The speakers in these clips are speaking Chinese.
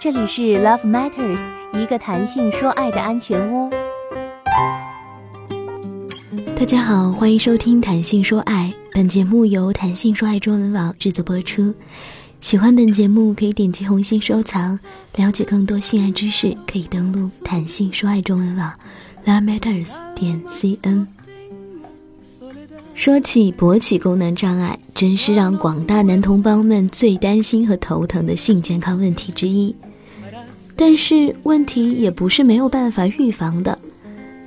这里是 Love Matters，一个谈性说爱的安全屋。大家好，欢迎收听《谈性说爱》，本节目由谈性说爱中文网制作播出。喜欢本节目可以点击红心收藏，了解更多性爱知识可以登录谈性说爱中文网 Love Matters 点 cn。说起勃起功能障碍，真是让广大男同胞们最担心和头疼的性健康问题之一。但是问题也不是没有办法预防的，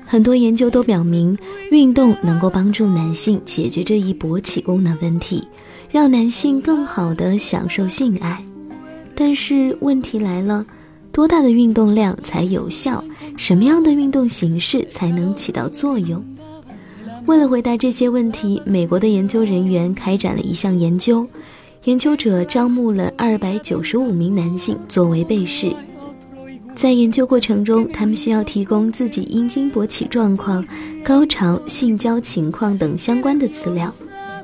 很多研究都表明，运动能够帮助男性解决这一勃起功能问题，让男性更好的享受性爱。但是问题来了，多大的运动量才有效？什么样的运动形式才能起到作用？为了回答这些问题，美国的研究人员开展了一项研究。研究者招募了二百九十五名男性作为被试，在研究过程中，他们需要提供自己阴茎勃起状况、高潮、性交情况等相关的资料，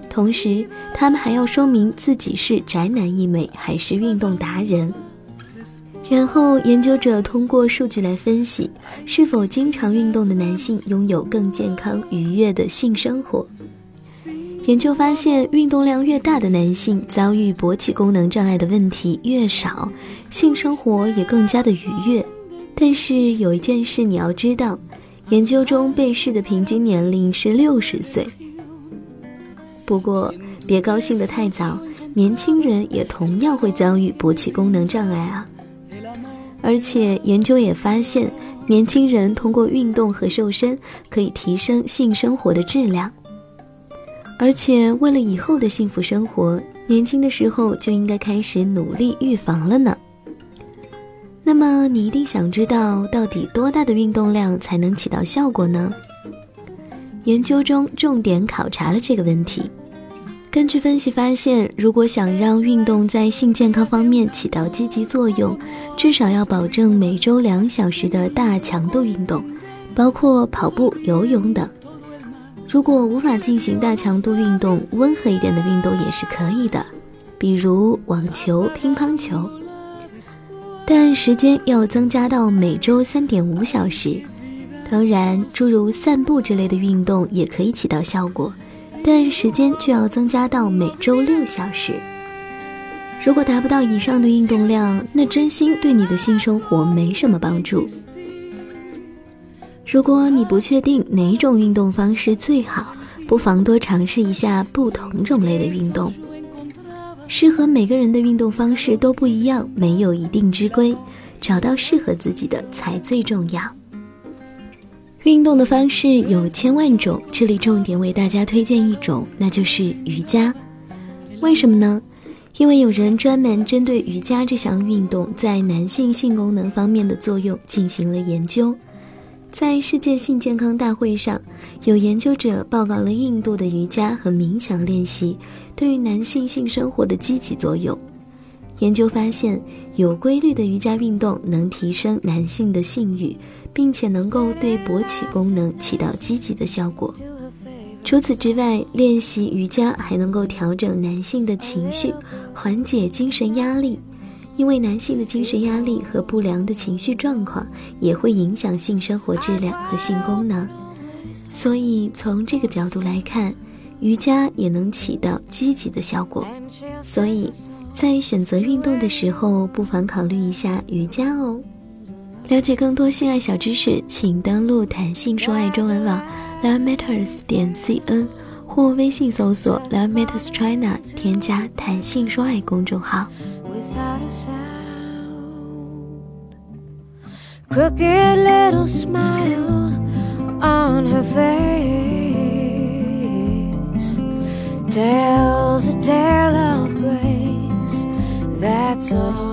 同时，他们还要说明自己是宅男一枚还是运动达人。然后，研究者通过数据来分析，是否经常运动的男性拥有更健康愉悦的性生活。研究发现，运动量越大的男性，遭遇勃起功能障碍的问题越少，性生活也更加的愉悦。但是有一件事你要知道，研究中被试的平均年龄是六十岁。不过，别高兴得太早，年轻人也同样会遭遇勃起功能障碍啊。而且研究也发现，年轻人通过运动和瘦身可以提升性生活的质量。而且为了以后的幸福生活，年轻的时候就应该开始努力预防了呢。那么你一定想知道，到底多大的运动量才能起到效果呢？研究中重点考察了这个问题。根据分析发现，如果想让运动在性健康方面起到积极作用，至少要保证每周两小时的大强度运动，包括跑步、游泳等。如果无法进行大强度运动，温和一点的运动也是可以的，比如网球、乒乓球。但时间要增加到每周三点五小时。当然，诸如散步之类的运动也可以起到效果。但时间就要增加到每周六小时。如果达不到以上的运动量，那真心对你的性生活没什么帮助。如果你不确定哪种运动方式最好，不妨多尝试一下不同种类的运动。适合每个人的运动方式都不一样，没有一定之规，找到适合自己的才最重要。运动的方式有千万种，这里重点为大家推荐一种，那就是瑜伽。为什么呢？因为有人专门针对瑜伽这项运动在男性性功能方面的作用进行了研究。在世界性健康大会上，有研究者报告了印度的瑜伽和冥想练习对于男性性生活的积极作用。研究发现，有规律的瑜伽运动能提升男性的性欲。并且能够对勃起功能起到积极的效果。除此之外，练习瑜伽还能够调整男性的情绪，缓解精神压力。因为男性的精神压力和不良的情绪状况也会影响性生活质量和性功能，所以从这个角度来看，瑜伽也能起到积极的效果。所以在选择运动的时候，不妨考虑一下瑜伽哦。了解更多性爱小知识，请登录谈性说爱中文网 love matters 点 cn 或微信搜索 love matters china，添加谈性说爱公众号。Crooked little smile on her face tells a tale of grace. That's all.